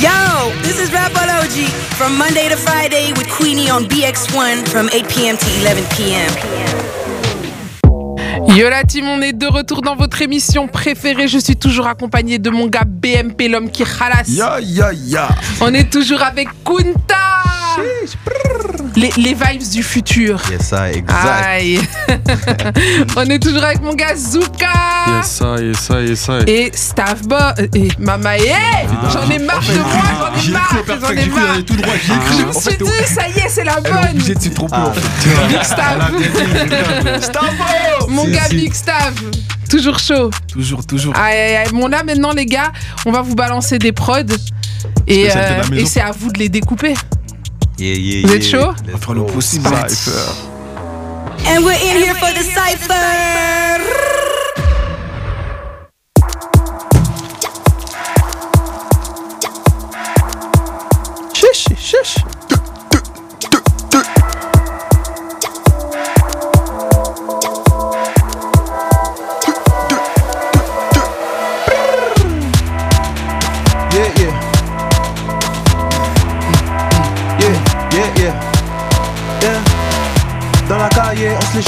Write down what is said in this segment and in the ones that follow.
Yo, this is Rapology from Monday to Friday with Queenie on BX1 from 8 p.m. to 11 p.m. Yo la team, on est de retour dans votre émission préférée. Je suis toujours accompagné de mon gars BMP, l'homme qui ralasse. Ya ya ya. On est toujours avec Kunta. Les, les vibes du futur. Yes, ça, exact. Aïe. on est toujours avec mon gars Zuka. Yes, ça, yes, ça, yes, ça. Et Stavbo et Mama eh, J'en ai marre de moi, j'en ai J'ai marre, j'en ai j'ai marre. tout droit, j'ai Je me suis fait, dit, ça y est, c'est la bonne. obligée de s'y tromper, en fait. Big Stav. Mon Si, gars si. Big Stav. Toujours chaud. Toujours, toujours. Aïe, aïe, aïe. Bon, là, maintenant, les gars, on va vous balancer des prods. Et, euh, et c'est à vous de les découper. Yeah, yeah, Vous êtes yeah. chaud On va faire le possible. Cypher. And we're in here for the cipher.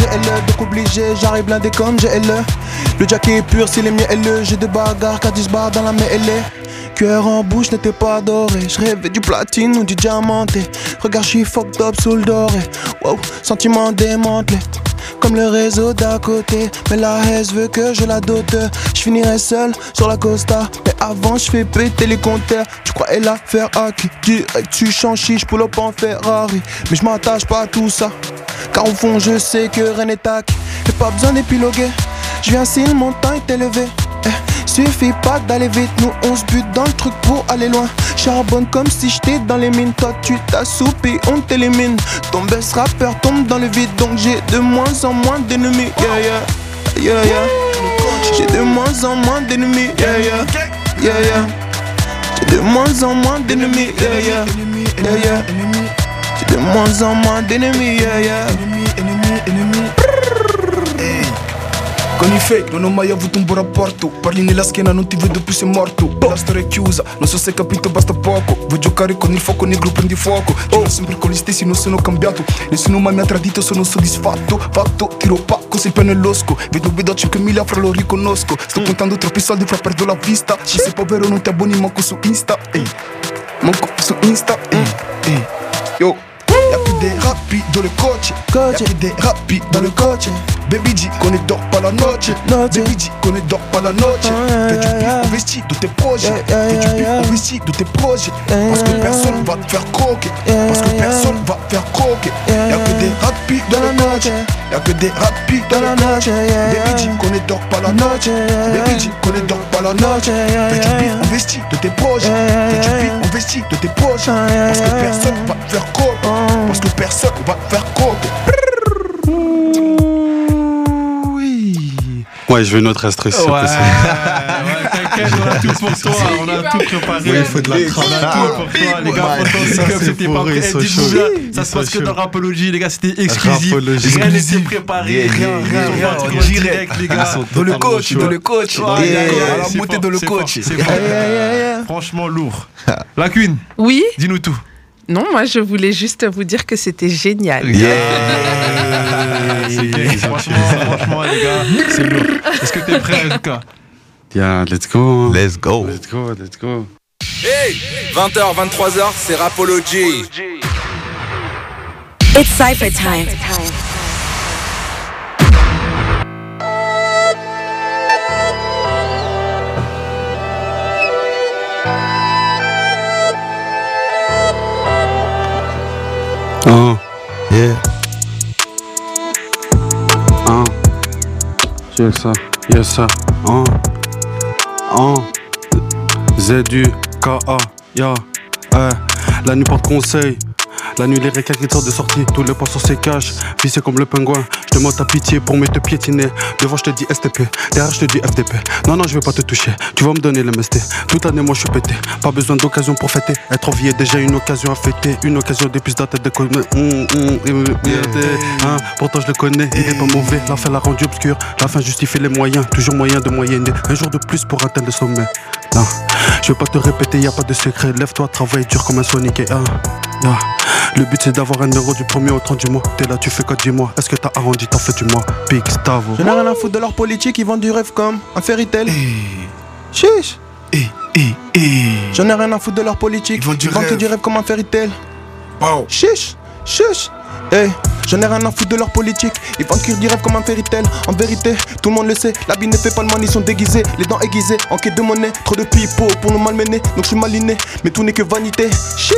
GLE, donc obligé, j'arrive blindé comme GLE. Le jack est pur, c'est les miens LE, j'ai des bagarres, car 10 barres dans la mêlée. Cœur en bouche n'était pas doré, je rêvais du platine ou du diamanté. Regarde, j'suis fucked up sous le doré. Wow, sentiment démantelé. Comme le réseau d'à côté, mais la haise veut que je la dote. Je finirai seul sur la costa, mais avant je fais péter les compteurs. Tu crois la faire à qui Direct, tu changes chiche, pull up en Ferrari. Mais je m'attache pas à tout ça, car au fond je sais que rien n'est acquis. Et pas besoin d'épiloguer, je viens si le montant est élevé. Eh, suffit pas d'aller vite, nous on se bute dans le truc pour aller loin. Charbonne comme si j'étais dans les mines, toi tu t'assoupis, on t'élimine. Ton best rappeur tombe dans le vide, donc j'ai de moins en moins d'ennemis. Yeah, yeah, yeah, yeah. J'ai de moins en moins d'ennemis. Yeah, yeah, yeah, yeah. J'ai de moins en moins d'ennemis. Yeah, yeah, yeah, yeah. J'ai de moins en moins d'ennemis. Yeah, yeah. Con i fake non ho mai avuto un buon rapporto. Parli nella schiena non ti vedo più sei morto. La storia è chiusa, non so se hai capito basta poco. Vuoi giocare con il fuoco negro prendi fuoco. Giro sempre con gli stessi non sono cambiato. Nessuno mai mi ha tradito sono soddisfatto. Fatto, tiro pacco, sei penne l'osco. Vedo vedo a 5.000 fra lo riconosco. Sto contando troppi soldi fra perdo la vista. Se sei povero non ti abboni manco su Insta Ehi, manco su Insta Ehi, ehi, yo Y'a que des rapides dans le coach. Y'a que des rapides dans le coach. Baby G qu'on ne dort pas la noche. Baby G qu'on ne dort pas la noche. Fais du bif investi de tes projets. Fais du bif investi de tes projets. Parce que personne va te faire croquer. Parce que personne va te faire croquer. Y'a que des rapides dans le coach. Y'a que des rapides dans le coach. Baby G qu'on ne dort pas la noche Baby G qu'on ne dort pas la noche Fais du bif investi de tes projets. Fais du bif investi de tes projets. Parce que personne va te faire croquer personne va te faire croquer Ouais, je veux s'il te plaît. t'inquiète, on a tout pour toi, on a tout préparé. Ouais, il faut de la On a tout pour toi, les gars. Ouais, comme c'était pas prêt. ça se passe que dans Rapology, les gars, c'était exclusif. Rien n'était préparé, rien, rien, rien. on direct, les gars. Dans le coach, dans le coach. Ouais, la c'est montée dans le coach. Franchement lourd. La Queen, Oui dis-nous tout. Non, moi, je voulais juste vous dire que c'était génial. C'est gay. Franchement, franchement, les gars, c'est lourd. Est-ce que t'es prêt, en tout cas? Yeah, let's go. Let's go. Let's go, let's go. Hey 20h, 23h, c'est Rapology. It's cipher time. Yes, ça, yes, ça. Oh, oh. Z-U-K-A, ya. Eh, la nuit porte conseil. La nuit, les sortent de sortie, tous les poissons se cachent. Vissé comme le pingouin, demande ta pitié pour me te piétiner. Devant, je te dis STP, derrière, je te dis FDP. Non, non, je vais pas te toucher, tu vas me donner l'MST. Toute l'année, moi, je suis pété. Pas besoin d'occasion pour fêter. Être en vie est déjà une occasion à fêter. Une occasion de plus tête de connaître. Hum, hum, hein. Pourtant, je le connais, il est pas mauvais. La fin l'a rendu obscur. La fin justifie les moyens, toujours moyen de moyenner. Un jour de plus pour atteindre le sommet. Non, je vais pas te répéter, y a pas de secret. Lève-toi, travaille dur comme un Sonic et un. Ah. Le but c'est d'avoir un euro du premier au 30 du mois. T'es là, tu fais quoi dis-moi? Est-ce que t'as arrondi, t'as fait du mois? Big Stavo. J'en ai rien à foutre de leur politique, ils vendent du rêve comme un fairy tale. Chiche. Eh, eh, eh. J'en ai rien à foutre de leur politique, Ils vendent du que rêve. du rêve comme un fairy tale. Wow. Chiche, chiche. Hey, j'en ai rien à foutre de leur politique. Ils vendent que du rêve comme un fairy tale. En vérité, tout le monde le sait. L'habit ne fait pas le mal, ils sont déguisés. Les dents aiguisées, en quête de monnaie. Trop de pipeaux pour nous malmener. Donc je suis maliné, mais tout n'est que vanité. Chi.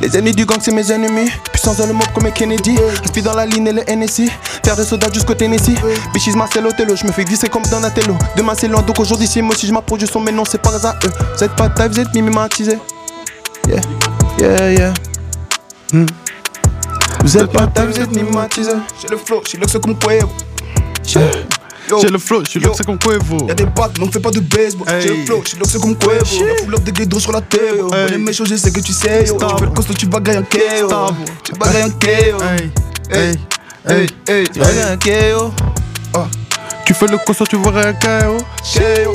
Les ennemis du gang, c'est mes ennemis. Puissance dans le mob comme Kennedy. Inspire dans la ligne et le NSI. Faire des soldats jusqu'au Tennessee. Bitches Marcel Othello, je me fais glisser comme Donatello. Demain c'est loin, donc aujourd'hui c'est moi si je m'approche son, mais non, c'est pas hasard. Eux, vous êtes pas taille, vous êtes mimématisés. Yeah, yeah, yeah. Hmm. Vous êtes pas taille, vous êtes mimématisés. J'ai le flow, j'ai le comme Cuevo. J'ai le flow, je suis c'est comme Cuevo. Y'a des battes, mais on fait pas de baseball. J'ai le flow, j'ai le comme Cuevo. Y'a full up de guédos sur la. Hey. On est méchant, je sais que tu sais. Yo. Tu fais le costaud, tu bagailles un KO. Tu bagailles un KO. Hey, Hey, hey, Tu vois, un KO. Tu fais le costaud, tu verras un KO. KO.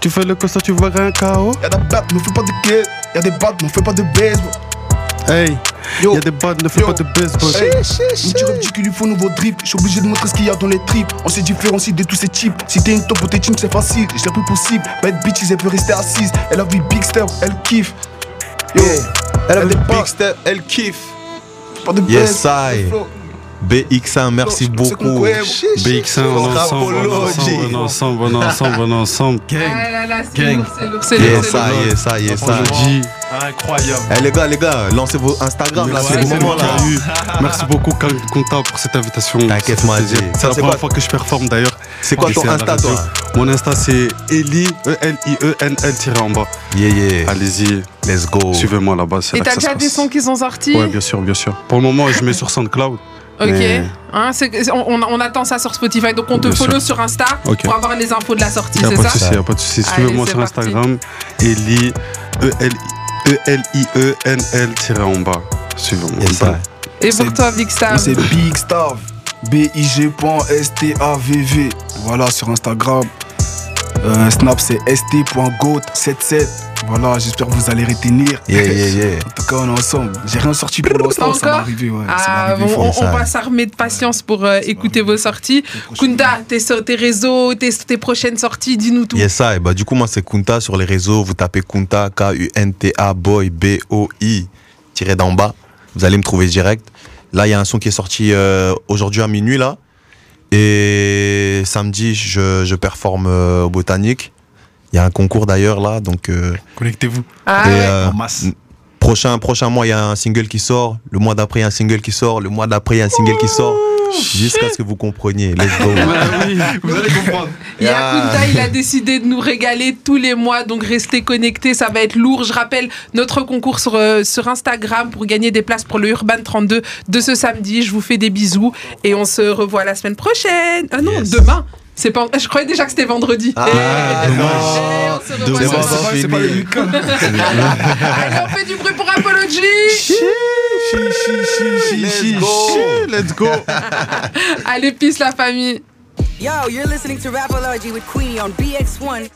Tu fais le costaud, tu verras un KO. Y'a des battes, mais on fait pas de guet. Y'a des battes, mais on fait pas de baseball. Hey. Y'a des bandes, ne fais Yo. pas de baseball. Hey, Mon tir du cul lui faut nouveau drip. Je suis obligé de montrer ce qu'il y a dans les tripes. On se différencie de tous ces types. Si t'es une top pour tes teams, c'est facile. Je l'ai plus possible. Bad bitches, elle peut rester assise. Elle a vu Big Step, elle kiffe. Yo, Yeah. Elle a est big step, elle kiffe. pas de Yes, I. le flow. BX1, merci beaucoup. qu'on Cuevo. BX1, on est ensemble, on est ensemble, on est ensemble, on est ensemble, on est ensemble. Ah Gang. lourd, c'est lourd, c'est Yes, c'est lourd. Incroyable. Eh les gars, les gars, lancez vos Instagram là, c'est le moment là. Merci beaucoup, Kang Conta, pour cette invitation. T'inquiète, moi. C'est la première fois que je performe d'ailleurs. C'est quoi ton Insta toi Mon Insta, c'est Eli, E E-L-I-E-N-L tiré en bas. Yeah, yeah. Allez-y, Let's go. suivez-moi là-bas. c'est Et t'as déjà des sons qui sont sortis Ouais, bien sûr, bien sûr. Pour le moment, je mets sur SoundCloud. Ok. Mais- Hein, c'est- on, attend ça sur Spotify. Donc on te Bien sûr. follow sur Insta pour avoir les infos de la sortie, c'est pas de ça souci, y a pas de souci. Suivez-moi sur parti. Instagram, Eli, E E-L-I-E-N-L tiré en bas. Suivez-moi. Yes, I. Et pour toi, Big Star Moi, c'est Big Stav. B-I-G.S-T-A-V-V. Voilà, sur Instagram. Euh, Snap, c'est st.goat77. Voilà, j'espère que vous allez retenir. Yeah, yeah, yeah. En tout cas, on est ensemble. J'ai rien sorti pour l'instant, ça. Ouais, ça Ah, bon, on, ça. on va s'armer de patience pour euh, écouter vos sorties. Kunda, tes, tes réseaux, tes, tes prochaines sorties, dis-nous tout. Yes, I. Bah, du coup, moi, c'est Kunta sur les réseaux. Vous tapez Kunta, K-U-N-T-A, boy, B-O-I, tiré d'en bas. Vous allez me trouver direct. Là, il y a un son qui est sorti euh, aujourd'hui à minuit, là. Et samedi, je, je performe euh, au Botanique. Il y a un concours d'ailleurs, là. Donc, euh, Connectez-vous. Ah et, ouais. euh, En masse. Prochain, prochain mois, il y a un single qui sort. Le mois d'après, il y a un single qui sort. Le mois d'après, il y a un single qui sort. Jusqu'à ce que vous compreniez. Let's go. Vous allez comprendre. Et Ah. Il a décidé de nous régaler tous les mois, donc restez connectés, ça va être lourd. Je rappelle notre concours sur, euh, sur Instagram pour gagner des places pour le Urban 32 de ce samedi. Je vous fais des bisous et on se revoit la semaine prochaine. Ah non, Yes. demain. C'est pas... Je croyais déjà que c'était vendredi. Ah, Eh, dommage. eh, on se revoit Dommage. C'est pas le. Allez, on fait du bruit pour Apology Let's go. Let's go. Allez, peace la famille Yo, you're listening to Rapology with Queenie on BX1.